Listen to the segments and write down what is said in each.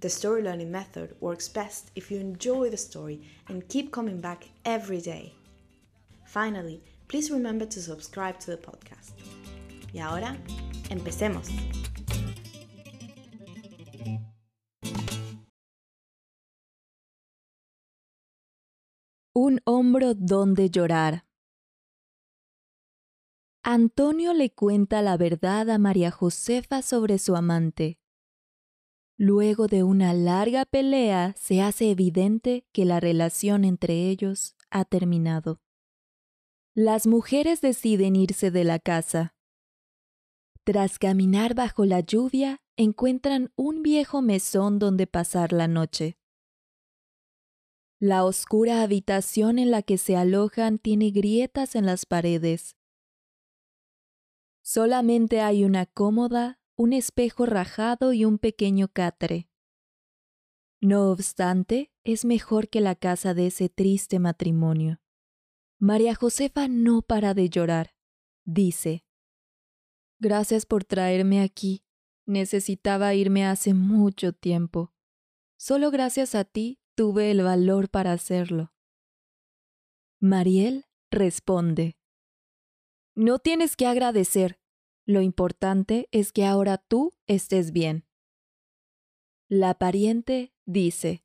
the story learning method works best if you enjoy the story and keep coming back every day. Finally, please remember to subscribe to the podcast. Y ahora, empecemos. Un hombro donde llorar. Antonio le cuenta la verdad a María Josefa sobre su amante. Luego de una larga pelea se hace evidente que la relación entre ellos ha terminado. Las mujeres deciden irse de la casa. Tras caminar bajo la lluvia, encuentran un viejo mesón donde pasar la noche. La oscura habitación en la que se alojan tiene grietas en las paredes. Solamente hay una cómoda, un espejo rajado y un pequeño catre. No obstante, es mejor que la casa de ese triste matrimonio. María Josefa no para de llorar. Dice, Gracias por traerme aquí. Necesitaba irme hace mucho tiempo. Solo gracias a ti tuve el valor para hacerlo. Mariel responde, No tienes que agradecer. Lo importante es que ahora tú estés bien. La pariente dice,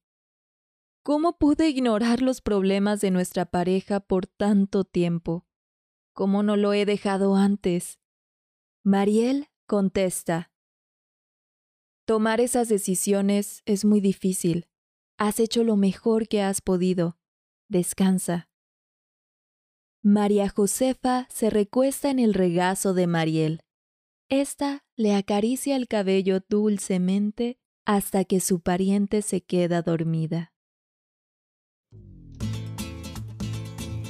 ¿Cómo pude ignorar los problemas de nuestra pareja por tanto tiempo? ¿Cómo no lo he dejado antes? Mariel contesta, Tomar esas decisiones es muy difícil. Has hecho lo mejor que has podido. Descansa. María Josefa se recuesta en el regazo de Mariel. Esta le acaricia el cabello dulcemente hasta que su pariente se queda dormida.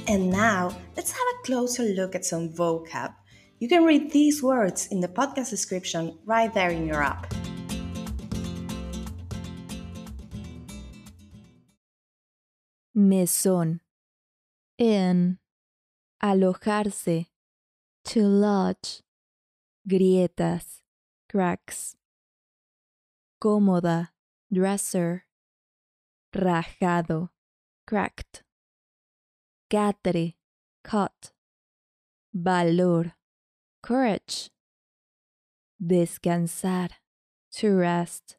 And now, let's have a closer look at some vocab. You can read these words in the podcast description right there in your app. Mesón. En. Alojarse. To lodge. Grietas. Cracks. Cómoda. Dresser. Rajado. Cracked. Catre. Cut. Valor. Courage. Descansar. To rest.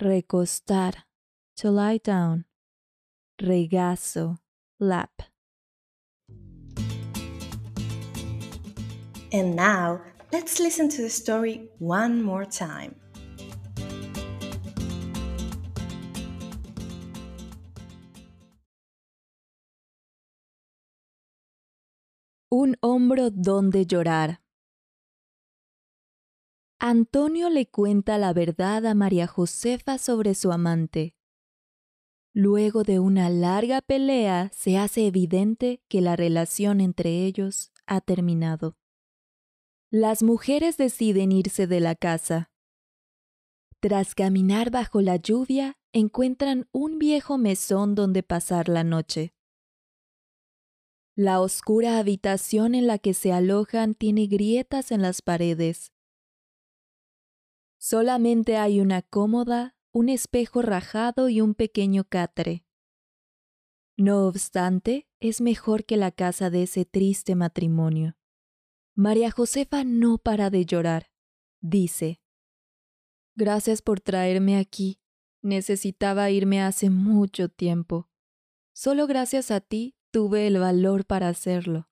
Recostar. To lie down. Regazo. Lap. And now, let's listen to the story one more time. Un hombro donde llorar. Antonio le cuenta la verdad a María Josefa sobre su amante. Luego de una larga pelea se hace evidente que la relación entre ellos ha terminado. Las mujeres deciden irse de la casa. Tras caminar bajo la lluvia, encuentran un viejo mesón donde pasar la noche. La oscura habitación en la que se alojan tiene grietas en las paredes. Solamente hay una cómoda, un espejo rajado y un pequeño catre. No obstante, es mejor que la casa de ese triste matrimonio. María Josefa no para de llorar. Dice, Gracias por traerme aquí. Necesitaba irme hace mucho tiempo. Solo gracias a ti tuve el valor para hacerlo.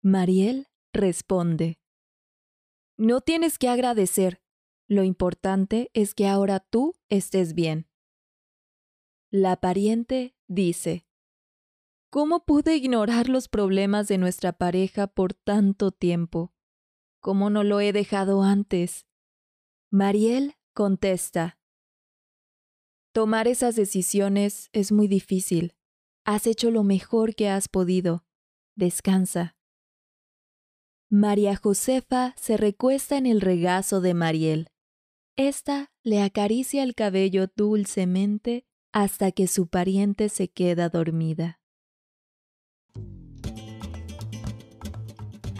Mariel responde. No tienes que agradecer. Lo importante es que ahora tú estés bien. La pariente dice, ¿Cómo pude ignorar los problemas de nuestra pareja por tanto tiempo? ¿Cómo no lo he dejado antes? Mariel contesta, Tomar esas decisiones es muy difícil. Has hecho lo mejor que has podido. Descansa. María Josefa se recuesta en el regazo de Mariel. Esta le acaricia el cabello dulcemente hasta que su pariente se queda dormida.